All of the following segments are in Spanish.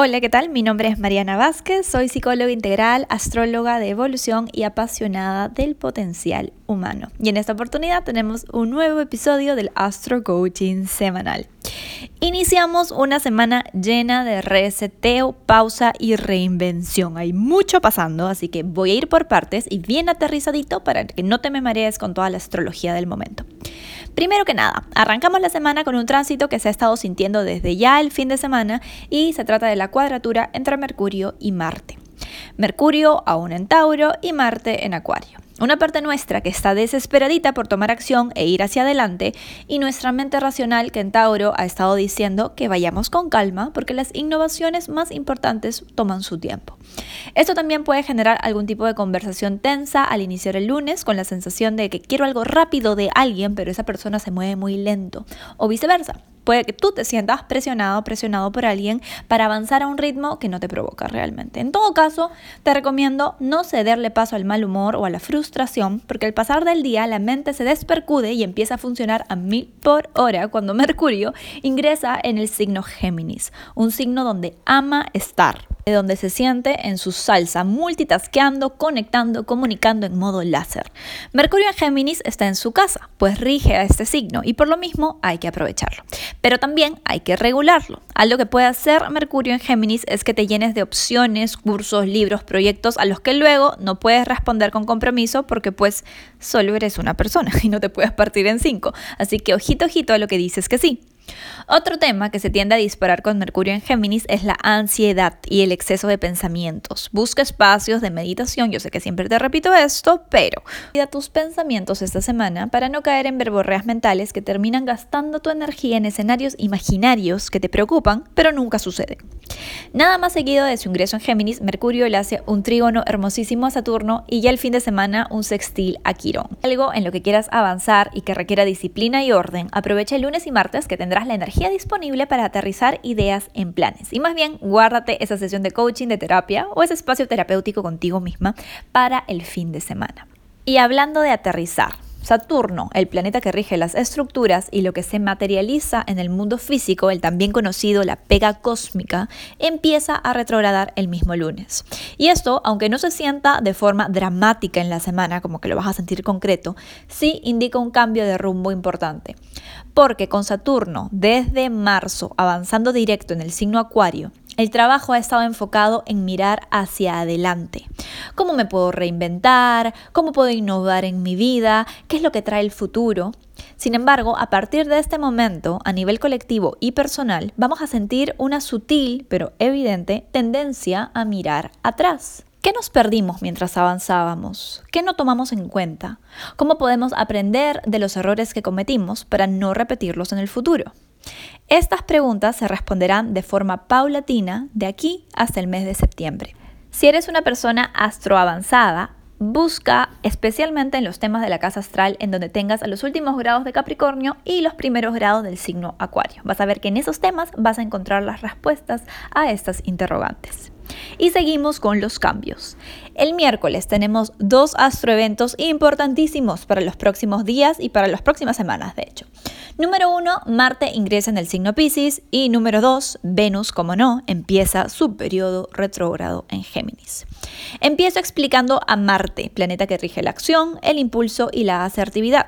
Hola, ¿qué tal? Mi nombre es Mariana Vázquez, soy psicóloga integral, astróloga de evolución y apasionada del potencial humano. Y en esta oportunidad tenemos un nuevo episodio del Astro Coaching semanal. Iniciamos una semana llena de reseteo, pausa y reinvención. Hay mucho pasando, así que voy a ir por partes y bien aterrizadito para que no te me marees con toda la astrología del momento. Primero que nada, arrancamos la semana con un tránsito que se ha estado sintiendo desde ya el fin de semana y se trata de la cuadratura entre Mercurio y Marte. Mercurio aún en Tauro y Marte en Acuario. Una parte nuestra que está desesperadita por tomar acción e ir hacia adelante y nuestra mente racional que en Tauro ha estado diciendo que vayamos con calma porque las innovaciones más importantes toman su tiempo. Esto también puede generar algún tipo de conversación tensa al iniciar el lunes con la sensación de que quiero algo rápido de alguien pero esa persona se mueve muy lento o viceversa. Puede que tú te sientas presionado, presionado por alguien para avanzar a un ritmo que no te provoca realmente. En todo caso, te recomiendo no cederle paso al mal humor o a la frustración, porque al pasar del día la mente se despercude y empieza a funcionar a mil por hora cuando Mercurio ingresa en el signo Géminis, un signo donde ama estar donde se siente en su salsa, multitasqueando, conectando, comunicando en modo láser. Mercurio en Géminis está en su casa, pues rige a este signo y por lo mismo hay que aprovecharlo. Pero también hay que regularlo. Algo que puede hacer Mercurio en Géminis es que te llenes de opciones, cursos, libros, proyectos a los que luego no puedes responder con compromiso porque pues solo eres una persona y no te puedes partir en cinco. Así que ojito, ojito a lo que dices que sí. Otro tema que se tiende a disparar con Mercurio en Géminis es la ansiedad y el exceso de pensamientos. Busca espacios de meditación, yo sé que siempre te repito esto, pero cuida tus pensamientos esta semana para no caer en verborreas mentales que terminan gastando tu energía en escenarios imaginarios que te preocupan, pero nunca suceden. Nada más seguido de su ingreso en Géminis, Mercurio le hace un trígono hermosísimo a Saturno y ya el fin de semana un sextil a Quirón. Algo en lo que quieras avanzar y que requiera disciplina y orden, aprovecha el lunes y martes que tendrás la energía disponible para aterrizar ideas en planes. Y más bien, guárdate esa sesión de coaching, de terapia o ese espacio terapéutico contigo misma para el fin de semana. Y hablando de aterrizar, Saturno, el planeta que rige las estructuras y lo que se materializa en el mundo físico, el también conocido la pega cósmica, empieza a retrogradar el mismo lunes. Y esto, aunque no se sienta de forma dramática en la semana, como que lo vas a sentir concreto, sí indica un cambio de rumbo importante. Porque con Saturno, desde marzo, avanzando directo en el signo Acuario, el trabajo ha estado enfocado en mirar hacia adelante. ¿Cómo me puedo reinventar? ¿Cómo puedo innovar en mi vida? ¿Qué es lo que trae el futuro? Sin embargo, a partir de este momento, a nivel colectivo y personal, vamos a sentir una sutil pero evidente tendencia a mirar atrás. ¿Qué nos perdimos mientras avanzábamos? ¿Qué no tomamos en cuenta? ¿Cómo podemos aprender de los errores que cometimos para no repetirlos en el futuro? Estas preguntas se responderán de forma paulatina de aquí hasta el mes de septiembre. Si eres una persona astroavanzada, busca especialmente en los temas de la casa astral en donde tengas los últimos grados de Capricornio y los primeros grados del signo Acuario. Vas a ver que en esos temas vas a encontrar las respuestas a estas interrogantes. Y seguimos con los cambios. El miércoles tenemos dos astroeventos importantísimos para los próximos días y para las próximas semanas, de hecho. Número uno, Marte ingresa en el signo Pisces y número dos, Venus, como no, empieza su periodo retrógrado en Géminis. Empiezo explicando a Marte, planeta que rige la acción, el impulso y la asertividad.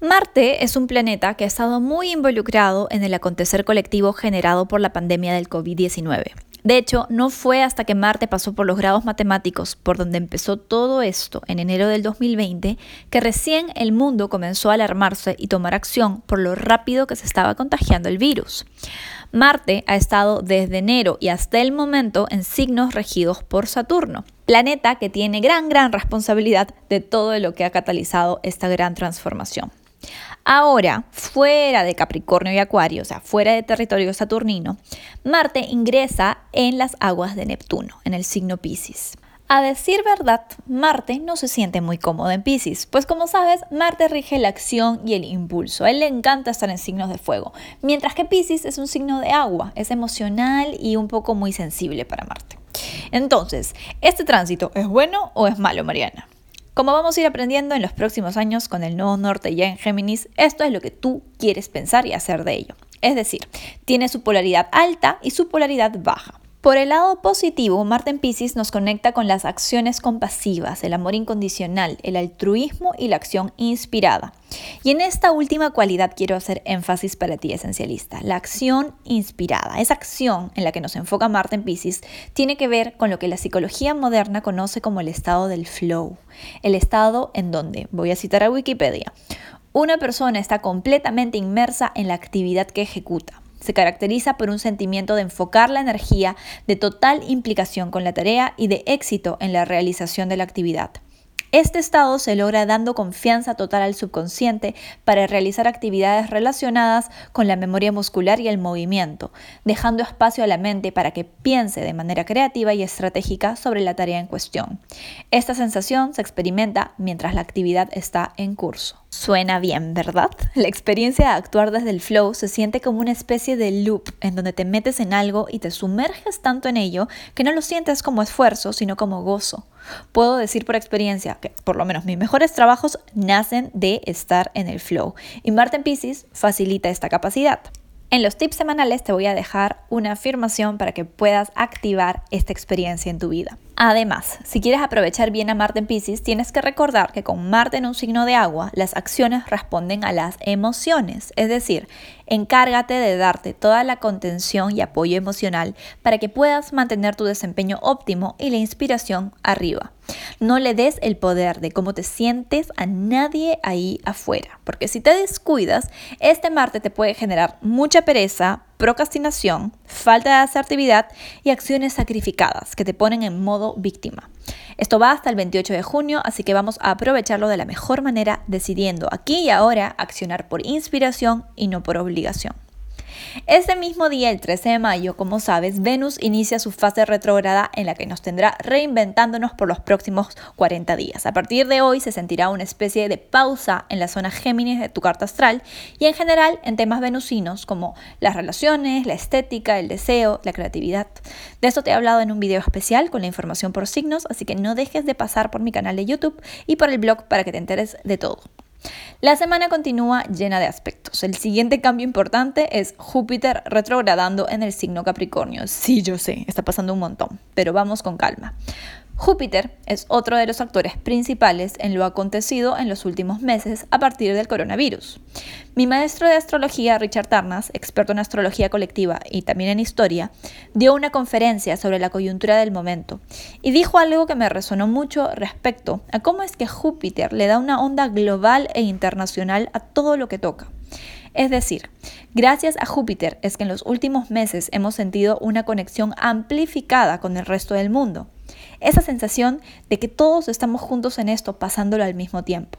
Marte es un planeta que ha estado muy involucrado en el acontecer colectivo generado por la pandemia del COVID-19. De hecho, no fue hasta que Marte pasó por los grados matemáticos, por donde empezó todo esto en enero del 2020, que recién el mundo comenzó a alarmarse y tomar acción por lo rápido que se estaba contagiando el virus. Marte ha estado desde enero y hasta el momento en signos regidos por Saturno, planeta que tiene gran, gran responsabilidad de todo lo que ha catalizado esta gran transformación. Ahora, fuera de Capricornio y Acuario, o sea, fuera de territorio saturnino, Marte ingresa en las aguas de Neptuno, en el signo Pisces. A decir verdad, Marte no se siente muy cómodo en Pisces, pues como sabes, Marte rige la acción y el impulso. A él le encanta estar en signos de fuego, mientras que Pisces es un signo de agua, es emocional y un poco muy sensible para Marte. Entonces, ¿este tránsito es bueno o es malo, Mariana? Como vamos a ir aprendiendo en los próximos años con el nuevo norte ya en Géminis, esto es lo que tú quieres pensar y hacer de ello. Es decir, tiene su polaridad alta y su polaridad baja. Por el lado positivo, Marte en Pisces nos conecta con las acciones compasivas, el amor incondicional, el altruismo y la acción inspirada. Y en esta última cualidad quiero hacer énfasis para ti, esencialista, la acción inspirada. Esa acción en la que nos enfoca Marte en Pisces tiene que ver con lo que la psicología moderna conoce como el estado del flow, el estado en donde, voy a citar a Wikipedia, una persona está completamente inmersa en la actividad que ejecuta se caracteriza por un sentimiento de enfocar la energía, de total implicación con la tarea y de éxito en la realización de la actividad. Este estado se logra dando confianza total al subconsciente para realizar actividades relacionadas con la memoria muscular y el movimiento, dejando espacio a la mente para que piense de manera creativa y estratégica sobre la tarea en cuestión. Esta sensación se experimenta mientras la actividad está en curso. Suena bien, ¿verdad? La experiencia de actuar desde el flow se siente como una especie de loop en donde te metes en algo y te sumerges tanto en ello que no lo sientes como esfuerzo, sino como gozo. Puedo decir por experiencia que por lo menos mis mejores trabajos nacen de estar en el flow y Marte en Pisces facilita esta capacidad. En los tips semanales te voy a dejar una afirmación para que puedas activar esta experiencia en tu vida. Además, si quieres aprovechar bien a Marte en Pisces, tienes que recordar que con Marte en un signo de agua, las acciones responden a las emociones. Es decir, encárgate de darte toda la contención y apoyo emocional para que puedas mantener tu desempeño óptimo y la inspiración arriba. No le des el poder de cómo te sientes a nadie ahí afuera, porque si te descuidas, este Marte te puede generar mucha pereza, procrastinación, falta de asertividad y acciones sacrificadas que te ponen en modo víctima. Esto va hasta el 28 de junio, así que vamos a aprovecharlo de la mejor manera decidiendo aquí y ahora accionar por inspiración y no por obligación. Ese mismo día, el 13 de mayo, como sabes, Venus inicia su fase retrógrada en la que nos tendrá reinventándonos por los próximos 40 días. A partir de hoy se sentirá una especie de pausa en la zona Géminis de tu carta astral y en general en temas venusinos como las relaciones, la estética, el deseo, la creatividad. De esto te he hablado en un video especial con la información por signos, así que no dejes de pasar por mi canal de YouTube y por el blog para que te enteres de todo. La semana continúa llena de aspectos. El siguiente cambio importante es Júpiter retrogradando en el signo Capricornio. Sí, yo sé, está pasando un montón, pero vamos con calma. Júpiter es otro de los actores principales en lo acontecido en los últimos meses a partir del coronavirus. Mi maestro de astrología, Richard Tarnas, experto en astrología colectiva y también en historia, dio una conferencia sobre la coyuntura del momento y dijo algo que me resonó mucho respecto a cómo es que Júpiter le da una onda global e internacional a todo lo que toca. Es decir, gracias a Júpiter es que en los últimos meses hemos sentido una conexión amplificada con el resto del mundo esa sensación de que todos estamos juntos en esto pasándolo al mismo tiempo.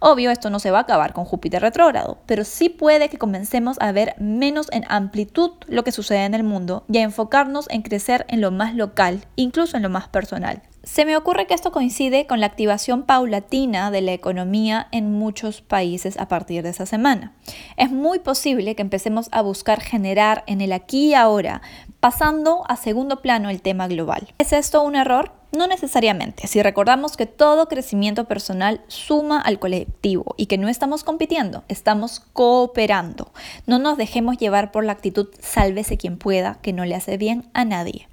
Obvio, esto no se va a acabar con Júpiter retrógrado, pero sí puede que comencemos a ver menos en amplitud lo que sucede en el mundo y a enfocarnos en crecer en lo más local, incluso en lo más personal. Se me ocurre que esto coincide con la activación paulatina de la economía en muchos países a partir de esa semana. Es muy posible que empecemos a buscar generar en el aquí y ahora, pasando a segundo plano el tema global. ¿Es esto un error? No necesariamente, si recordamos que todo crecimiento personal suma al colectivo y que no estamos compitiendo, estamos cooperando. No nos dejemos llevar por la actitud sálvese quien pueda, que no le hace bien a nadie.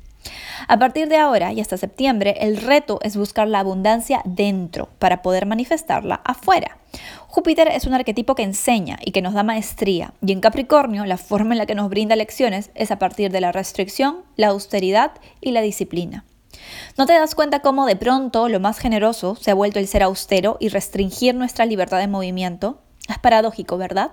A partir de ahora y hasta septiembre, el reto es buscar la abundancia dentro para poder manifestarla afuera. Júpiter es un arquetipo que enseña y que nos da maestría, y en Capricornio la forma en la que nos brinda lecciones es a partir de la restricción, la austeridad y la disciplina. ¿No te das cuenta cómo de pronto lo más generoso se ha vuelto el ser austero y restringir nuestra libertad de movimiento? Es paradójico, ¿verdad?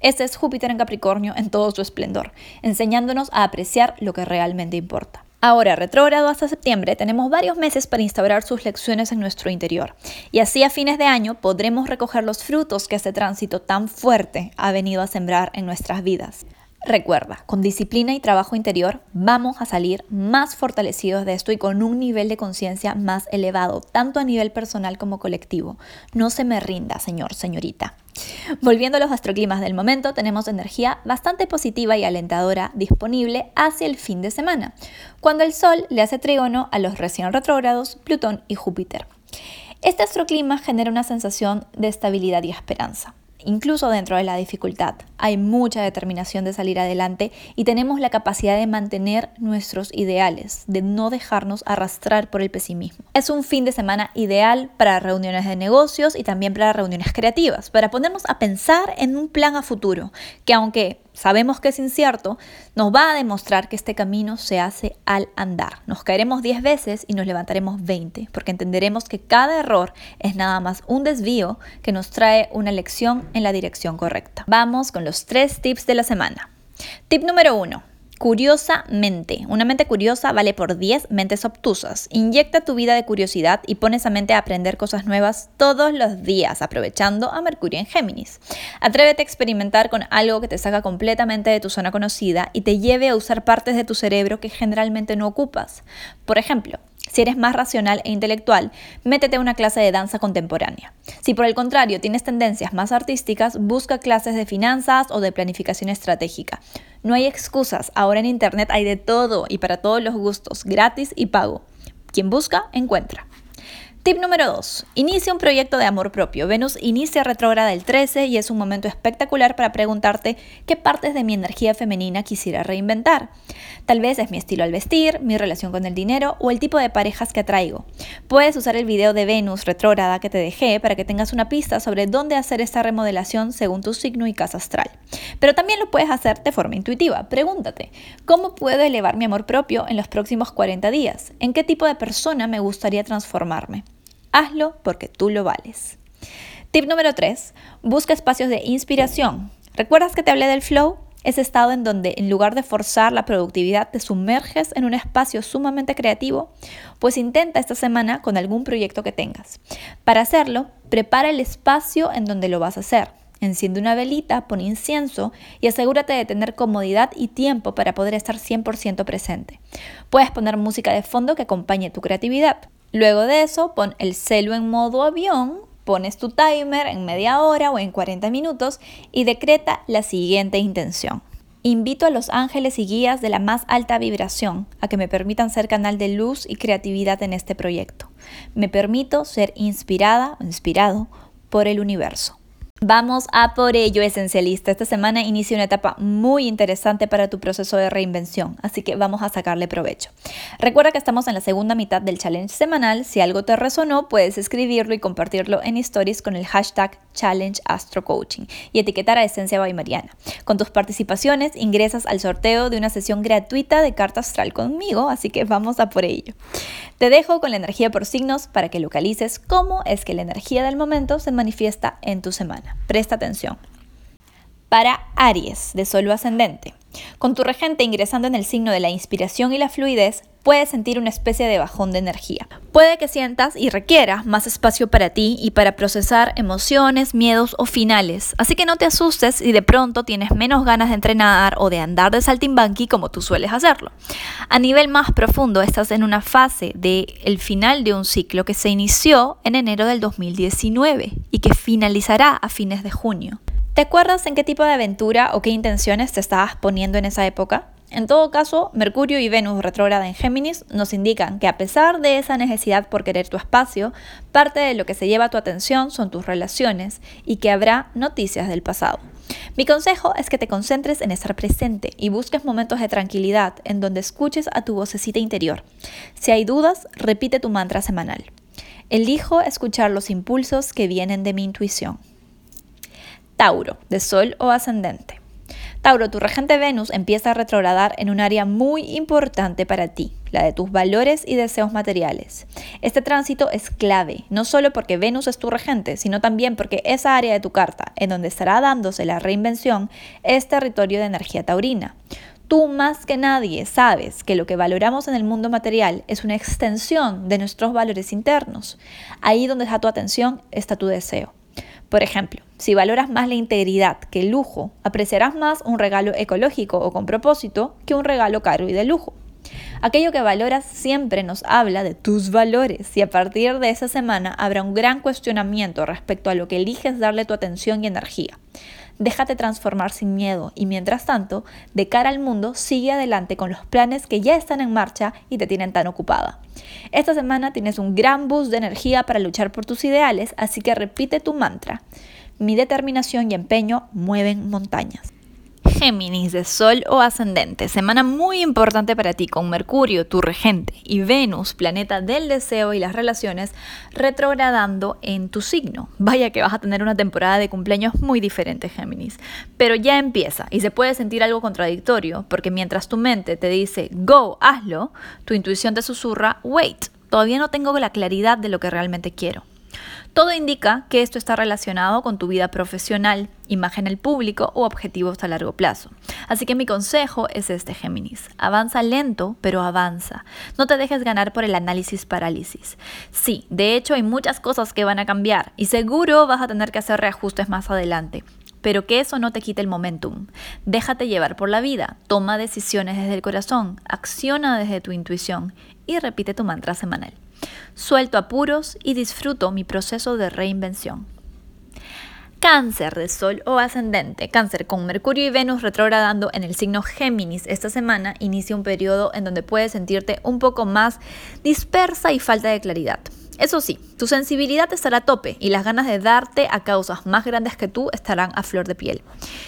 Este es Júpiter en Capricornio en todo su esplendor, enseñándonos a apreciar lo que realmente importa. Ahora, retrógrado hasta septiembre, tenemos varios meses para instaurar sus lecciones en nuestro interior. Y así a fines de año podremos recoger los frutos que este tránsito tan fuerte ha venido a sembrar en nuestras vidas. Recuerda, con disciplina y trabajo interior vamos a salir más fortalecidos de esto y con un nivel de conciencia más elevado, tanto a nivel personal como colectivo. No se me rinda, señor, señorita. Volviendo a los astroclimas del momento, tenemos energía bastante positiva y alentadora disponible hacia el fin de semana, cuando el Sol le hace trígono a los recién retrógrados Plutón y Júpiter. Este astroclima genera una sensación de estabilidad y esperanza. Incluso dentro de la dificultad. Hay mucha determinación de salir adelante y tenemos la capacidad de mantener nuestros ideales, de no dejarnos arrastrar por el pesimismo. Es un fin de semana ideal para reuniones de negocios y también para reuniones creativas, para ponernos a pensar en un plan a futuro, que aunque sabemos que es incierto, nos va a demostrar que este camino se hace al andar. Nos caeremos 10 veces y nos levantaremos 20, porque entenderemos que cada error es nada más un desvío que nos trae una lección en la dirección correcta. Vamos con los tres tips de la semana. Tip número 1. Curiosamente. Una mente curiosa vale por 10 mentes obtusas. Inyecta tu vida de curiosidad y pone esa mente a aprender cosas nuevas todos los días, aprovechando a Mercurio en Géminis. Atrévete a experimentar con algo que te saca completamente de tu zona conocida y te lleve a usar partes de tu cerebro que generalmente no ocupas. Por ejemplo, si eres más racional e intelectual, métete a una clase de danza contemporánea. Si por el contrario tienes tendencias más artísticas, busca clases de finanzas o de planificación estratégica. No hay excusas, ahora en Internet hay de todo y para todos los gustos, gratis y pago. Quien busca, encuentra. Tip número 2. Inicia un proyecto de amor propio. Venus inicia retrógrada el 13 y es un momento espectacular para preguntarte qué partes de mi energía femenina quisiera reinventar. Tal vez es mi estilo al vestir, mi relación con el dinero o el tipo de parejas que atraigo. Puedes usar el video de Venus retrógrada que te dejé para que tengas una pista sobre dónde hacer esta remodelación según tu signo y casa astral. Pero también lo puedes hacer de forma intuitiva. Pregúntate, ¿cómo puedo elevar mi amor propio en los próximos 40 días? ¿En qué tipo de persona me gustaría transformarme? Hazlo porque tú lo vales. Tip número 3. Busca espacios de inspiración. ¿Recuerdas que te hablé del flow? Ese estado en donde en lugar de forzar la productividad te sumerges en un espacio sumamente creativo, pues intenta esta semana con algún proyecto que tengas. Para hacerlo, prepara el espacio en donde lo vas a hacer. Enciende una velita, pon incienso y asegúrate de tener comodidad y tiempo para poder estar 100% presente. Puedes poner música de fondo que acompañe tu creatividad. Luego de eso, pon el celo en modo avión, pones tu timer en media hora o en 40 minutos y decreta la siguiente intención. Invito a los ángeles y guías de la más alta vibración a que me permitan ser canal de luz y creatividad en este proyecto. Me permito ser inspirada o inspirado por el universo. Vamos a por ello, esencialista. Esta semana inicia una etapa muy interesante para tu proceso de reinvención, así que vamos a sacarle provecho. Recuerda que estamos en la segunda mitad del challenge semanal. Si algo te resonó, puedes escribirlo y compartirlo en stories con el hashtag Challenge Astro Coaching y etiquetar a Esencia by Mariana. Con tus participaciones ingresas al sorteo de una sesión gratuita de carta astral conmigo, así que vamos a por ello. Te dejo con la energía por signos para que localices cómo es que la energía del momento se manifiesta en tu semana. Presta atención. Para Aries, de Sol ascendente. Con tu regente ingresando en el signo de la inspiración y la fluidez, puedes sentir una especie de bajón de energía. Puede que sientas y requieras más espacio para ti y para procesar emociones, miedos o finales. Así que no te asustes si de pronto tienes menos ganas de entrenar o de andar de saltimbanqui como tú sueles hacerlo. A nivel más profundo, estás en una fase de el final de un ciclo que se inició en enero del 2019 y que finalizará a fines de junio. ¿Te acuerdas en qué tipo de aventura o qué intenciones te estabas poniendo en esa época? En todo caso, Mercurio y Venus retrógrada en Géminis nos indican que a pesar de esa necesidad por querer tu espacio, parte de lo que se lleva tu atención son tus relaciones y que habrá noticias del pasado. Mi consejo es que te concentres en estar presente y busques momentos de tranquilidad en donde escuches a tu vocecita interior. Si hay dudas, repite tu mantra semanal. Elijo escuchar los impulsos que vienen de mi intuición. Tauro, de Sol o ascendente. Tauro, tu regente Venus empieza a retrogradar en un área muy importante para ti, la de tus valores y deseos materiales. Este tránsito es clave, no solo porque Venus es tu regente, sino también porque esa área de tu carta, en donde estará dándose la reinvención, es territorio de energía taurina. Tú más que nadie sabes que lo que valoramos en el mundo material es una extensión de nuestros valores internos. Ahí donde está tu atención está tu deseo. Por ejemplo, si valoras más la integridad que el lujo, apreciarás más un regalo ecológico o con propósito que un regalo caro y de lujo. Aquello que valoras siempre nos habla de tus valores y a partir de esa semana habrá un gran cuestionamiento respecto a lo que eliges darle tu atención y energía. Déjate transformar sin miedo y mientras tanto, de cara al mundo, sigue adelante con los planes que ya están en marcha y te tienen tan ocupada. Esta semana tienes un gran boost de energía para luchar por tus ideales, así que repite tu mantra. Mi determinación y empeño mueven montañas. Géminis de Sol o ascendente, semana muy importante para ti con Mercurio, tu regente, y Venus, planeta del deseo y las relaciones, retrogradando en tu signo. Vaya que vas a tener una temporada de cumpleaños muy diferente, Géminis. Pero ya empieza y se puede sentir algo contradictorio porque mientras tu mente te dice go, hazlo, tu intuición te susurra wait, todavía no tengo la claridad de lo que realmente quiero. Todo indica que esto está relacionado con tu vida profesional, imagen al público o objetivos a largo plazo. Así que mi consejo es este, Géminis. Avanza lento, pero avanza. No te dejes ganar por el análisis parálisis. Sí, de hecho hay muchas cosas que van a cambiar y seguro vas a tener que hacer reajustes más adelante pero que eso no te quite el momentum. Déjate llevar por la vida, toma decisiones desde el corazón, acciona desde tu intuición y repite tu mantra semanal suelto apuros y disfruto mi proceso de reinvención. Cáncer de Sol o ascendente. Cáncer con Mercurio y Venus retrogradando en el signo Géminis esta semana inicia un periodo en donde puedes sentirte un poco más dispersa y falta de claridad. Eso sí, tu sensibilidad estará a tope y las ganas de darte a causas más grandes que tú estarán a flor de piel.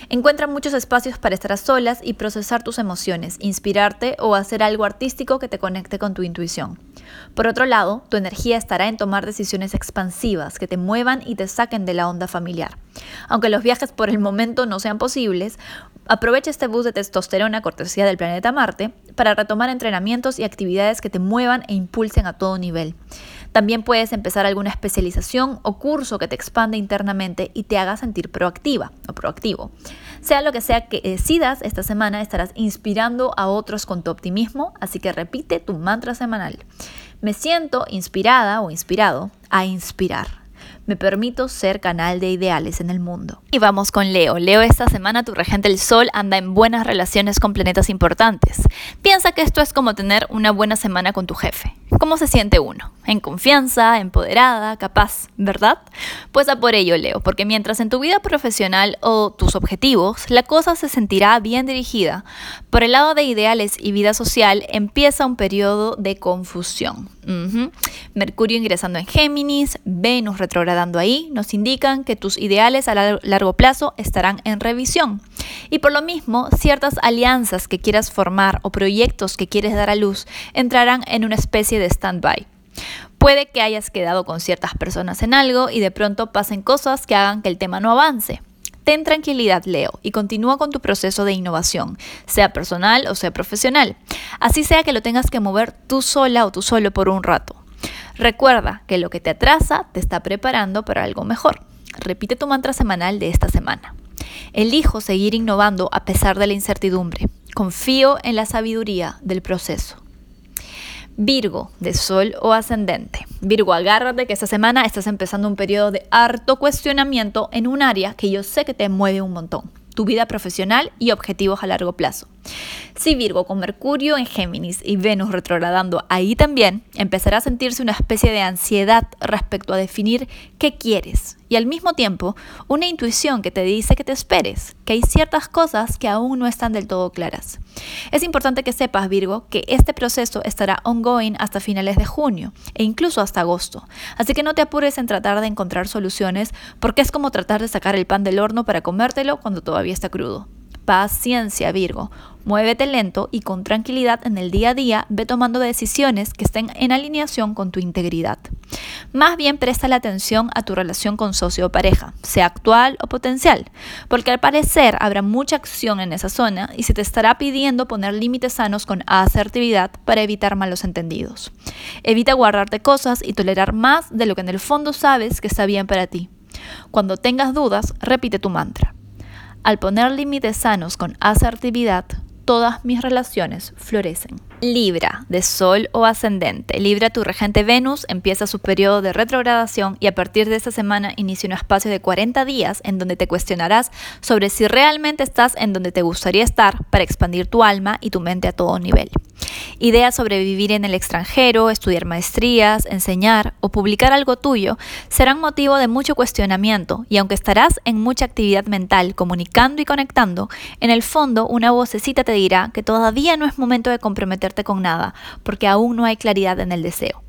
Encuentra muchos espacios para estar a solas y procesar tus emociones, inspirarte o hacer algo artístico que te conecte con tu intuición. Por otro lado, tu energía estará en tomar decisiones expansivas que te muevan y te saquen de la onda familiar. Aunque los viajes por el momento no sean posibles, aprovecha este bus de testosterona cortesía del planeta Marte para retomar entrenamientos y actividades que te muevan e impulsen a todo nivel. También puedes empezar alguna especialización o curso que te expande internamente y te haga sentir proactiva o proactivo. Sea lo que sea que decidas, esta semana estarás inspirando a otros con tu optimismo, así que repite tu mantra semanal. Me siento inspirada o inspirado a inspirar me permito ser canal de ideales en el mundo. Y vamos con Leo. Leo, esta semana tu regente el Sol anda en buenas relaciones con planetas importantes. Piensa que esto es como tener una buena semana con tu jefe. ¿Cómo se siente uno? En confianza, empoderada, capaz, ¿verdad? Pues a por ello, Leo, porque mientras en tu vida profesional o tus objetivos la cosa se sentirá bien dirigida, por el lado de ideales y vida social empieza un periodo de confusión. Mercurio ingresando en Géminis, Venus retrogradando ahí, nos indican que tus ideales a largo plazo estarán en revisión. Y por lo mismo, ciertas alianzas que quieras formar o proyectos que quieres dar a luz entrarán en una especie de stand-by. Puede que hayas quedado con ciertas personas en algo y de pronto pasen cosas que hagan que el tema no avance. Ten tranquilidad, Leo, y continúa con tu proceso de innovación, sea personal o sea profesional. Así sea que lo tengas que mover tú sola o tú solo por un rato. Recuerda que lo que te atrasa te está preparando para algo mejor. Repite tu mantra semanal de esta semana. Elijo seguir innovando a pesar de la incertidumbre. Confío en la sabiduría del proceso. Virgo, de Sol o ascendente. Virgo, agárrate que esta semana estás empezando un periodo de harto cuestionamiento en un área que yo sé que te mueve un montón, tu vida profesional y objetivos a largo plazo. Si Virgo con Mercurio en Géminis y Venus retrogradando ahí también, empezará a sentirse una especie de ansiedad respecto a definir qué quieres y al mismo tiempo una intuición que te dice que te esperes, que hay ciertas cosas que aún no están del todo claras. Es importante que sepas, Virgo, que este proceso estará ongoing hasta finales de junio e incluso hasta agosto, así que no te apures en tratar de encontrar soluciones porque es como tratar de sacar el pan del horno para comértelo cuando todavía está crudo. Paciencia, Virgo. Muévete lento y con tranquilidad en el día a día, ve tomando decisiones que estén en alineación con tu integridad. Más bien presta la atención a tu relación con socio o pareja, sea actual o potencial, porque al parecer habrá mucha acción en esa zona y se te estará pidiendo poner límites sanos con asertividad para evitar malos entendidos. Evita guardarte cosas y tolerar más de lo que en el fondo sabes que está bien para ti. Cuando tengas dudas, repite tu mantra. Al poner límites sanos con asertividad, todas mis relaciones florecen. Libra, de Sol o ascendente. Libra, tu regente Venus, empieza su periodo de retrogradación y a partir de esta semana inicia un espacio de 40 días en donde te cuestionarás sobre si realmente estás en donde te gustaría estar para expandir tu alma y tu mente a todo nivel. Ideas sobre vivir en el extranjero, estudiar maestrías, enseñar o publicar algo tuyo serán motivo de mucho cuestionamiento y aunque estarás en mucha actividad mental comunicando y conectando, en el fondo una vocecita te dirá que todavía no es momento de comprometerte con nada porque aún no hay claridad en el deseo.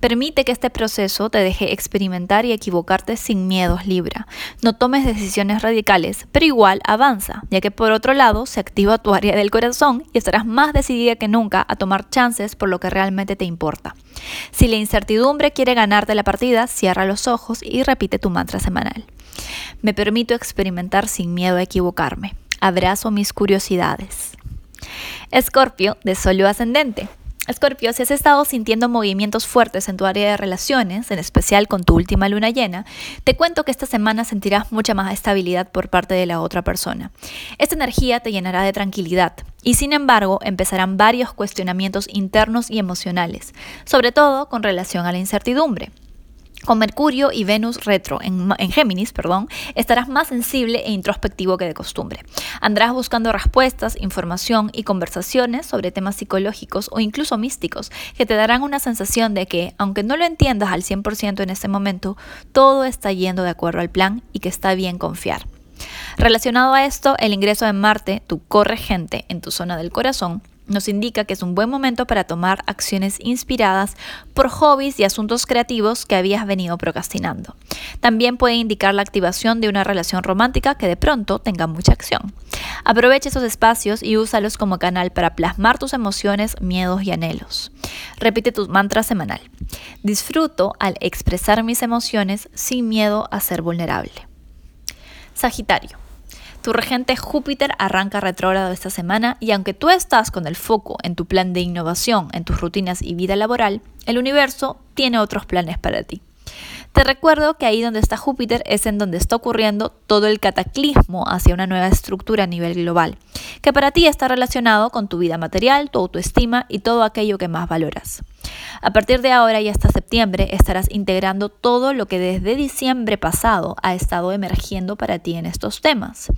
Permite que este proceso te deje experimentar y equivocarte sin miedos Libra. No tomes decisiones radicales, pero igual avanza, ya que por otro lado se activa tu área del corazón y estarás más decidida que nunca a tomar chances por lo que realmente te importa. Si la incertidumbre quiere ganarte la partida, cierra los ojos y repite tu mantra semanal. Me permito experimentar sin miedo a equivocarme. Abrazo mis curiosidades. Escorpio de Sol ascendente. Escorpio, si has estado sintiendo movimientos fuertes en tu área de relaciones, en especial con tu última luna llena, te cuento que esta semana sentirás mucha más estabilidad por parte de la otra persona. Esta energía te llenará de tranquilidad y sin embargo empezarán varios cuestionamientos internos y emocionales, sobre todo con relación a la incertidumbre. Con Mercurio y Venus retro en, Géminis, perdón, estarás más sensible e introspectivo que de costumbre. Andarás buscando respuestas, información y conversaciones sobre temas psicológicos o incluso místicos que te darán una sensación de que, aunque no lo entiendas al 100% en este momento, todo está yendo de acuerdo al plan y que está bien confiar. Relacionado a esto, el ingreso de Marte, tu corregente en tu zona del corazón, nos indica que es un buen momento para tomar acciones inspiradas por hobbies y asuntos creativos que habías venido procrastinando. También puede indicar la activación de una relación romántica que de pronto tenga mucha acción. Aprovecha esos espacios y úsalos como canal para plasmar tus emociones, miedos y anhelos. Repite tu mantra semanal. Disfruto al expresar mis emociones sin miedo a ser vulnerable. Sagitario. Tu regente Júpiter arranca retrógrado esta semana y aunque tú estás con el foco en tu plan de innovación, en tus rutinas y vida laboral, el universo tiene otros planes para ti. Te recuerdo que ahí donde está Júpiter es en donde está ocurriendo todo el cataclismo hacia una nueva estructura a nivel global, que para ti está relacionado con tu vida material, tu autoestima y todo aquello que más valoras. A partir de ahora y hasta septiembre estarás integrando todo lo que desde diciembre pasado ha estado emergiendo para ti en estos temas.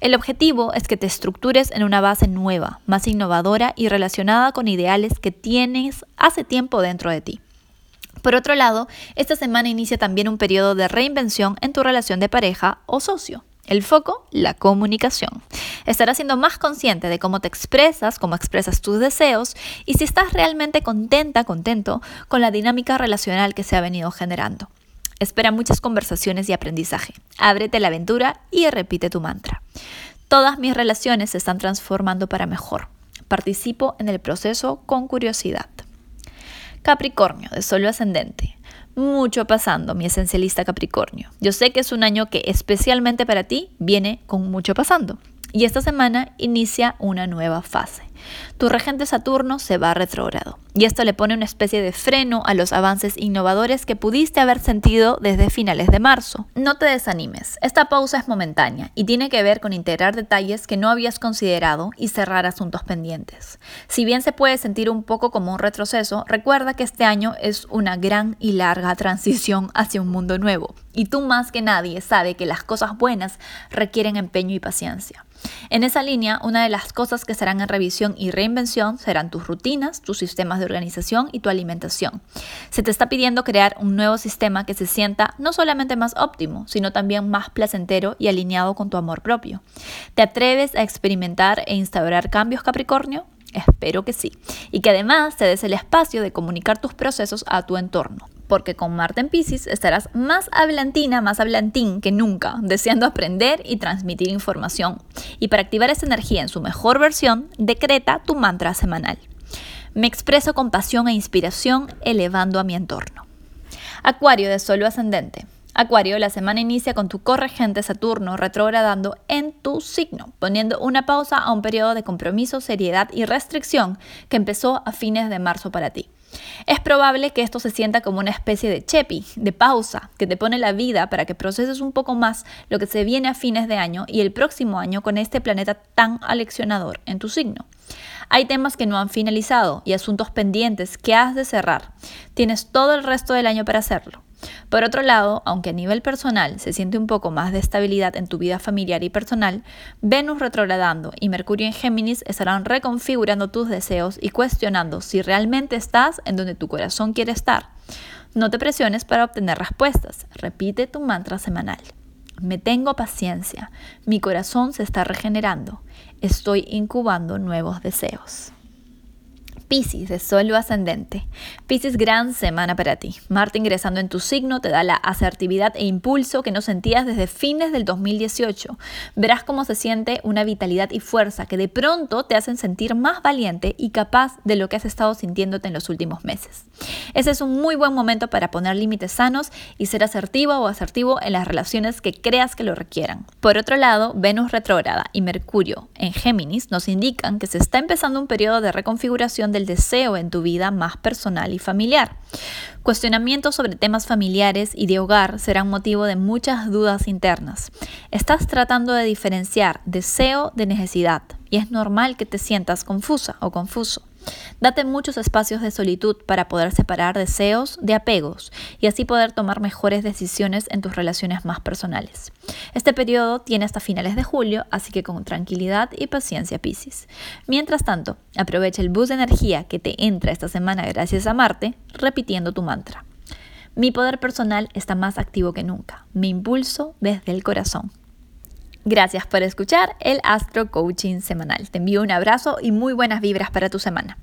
El objetivo es que te estructures en una base nueva, más innovadora y relacionada con ideales que tienes hace tiempo dentro de ti. Por otro lado, esta semana inicia también un periodo de reinvención en tu relación de pareja o socio. El foco, la comunicación. Estarás siendo más consciente de cómo te expresas, cómo expresas tus deseos y si estás realmente contenta, contento con la dinámica relacional que se ha venido generando. Espera muchas conversaciones y aprendizaje. Ábrete la aventura y repite tu mantra. Todas mis relaciones se están transformando para mejor. Participo en el proceso con curiosidad. Capricornio, de solo ascendente mucho pasando, mi esencialista Capricornio. Yo sé que es un año que especialmente para ti viene con mucho pasando. Y esta semana inicia una nueva fase. Tu regente Saturno se va retrógrado y esto le pone una especie de freno a los avances innovadores que pudiste haber sentido desde finales de marzo. No te desanimes, esta pausa es momentánea y tiene que ver con integrar detalles que no habías considerado y cerrar asuntos pendientes. Si bien se puede sentir un poco como un retroceso, recuerda que este año es una gran y larga transición hacia un mundo nuevo y tú más que nadie sabe que las cosas buenas requieren empeño y paciencia. En esa línea, una de las cosas que serán en revisión y reinvención serán tus rutinas, tus sistemas de organización y tu alimentación. Se te está pidiendo crear un nuevo sistema que se sienta no solamente más óptimo, sino también más placentero y alineado con tu amor propio. ¿Te atreves a experimentar e instaurar cambios, Capricornio? Espero que sí. Y que además te des el espacio de comunicar tus procesos a tu entorno porque con Marte en Pisces estarás más hablantina, más hablantín que nunca, deseando aprender y transmitir información. Y para activar esa energía en su mejor versión, decreta tu mantra semanal. Me expreso con pasión e inspiración, elevando a mi entorno. Acuario de Solo Ascendente. Acuario, la semana inicia con tu corregente Saturno retrogradando en tu signo, poniendo una pausa a un periodo de compromiso, seriedad y restricción que empezó a fines de marzo para ti. Es probable que esto se sienta como una especie de chepi, de pausa, que te pone la vida para que proceses un poco más lo que se viene a fines de año y el próximo año con este planeta tan aleccionador en tu signo. Hay temas que no han finalizado y asuntos pendientes que has de cerrar. Tienes todo el resto del año para hacerlo. Por otro lado, aunque a nivel personal se siente un poco más de estabilidad en tu vida familiar y personal, Venus retrogradando y Mercurio en Géminis estarán reconfigurando tus deseos y cuestionando si realmente estás en donde tu corazón quiere estar. No te presiones para obtener respuestas. Repite tu mantra semanal. Me tengo paciencia. Mi corazón se está regenerando. Estoy incubando nuevos deseos. Piscis de Sol ascendente. Piscis, gran semana para ti. Marte ingresando en tu signo te da la asertividad e impulso que no sentías desde fines del 2018. Verás cómo se siente una vitalidad y fuerza que de pronto te hacen sentir más valiente y capaz de lo que has estado sintiéndote en los últimos meses. Ese es un muy buen momento para poner límites sanos y ser asertivo o asertivo en las relaciones que creas que lo requieran. Por otro lado, Venus retrógrada y Mercurio en Géminis nos indican que se está empezando un periodo de reconfiguración de el deseo en tu vida más personal y familiar. Cuestionamientos sobre temas familiares y de hogar serán motivo de muchas dudas internas. Estás tratando de diferenciar deseo de necesidad y es normal que te sientas confusa o confuso. Date muchos espacios de solitud para poder separar deseos de apegos y así poder tomar mejores decisiones en tus relaciones más personales. Este periodo tiene hasta finales de julio, así que con tranquilidad y paciencia Piscis. Mientras tanto, aprovecha el bus de energía que te entra esta semana gracias a Marte, repitiendo tu mantra. Mi poder personal está más activo que nunca. Me impulso desde el corazón. Gracias por escuchar el Astro Coaching semanal. Te envío un abrazo y muy buenas vibras para tu semana.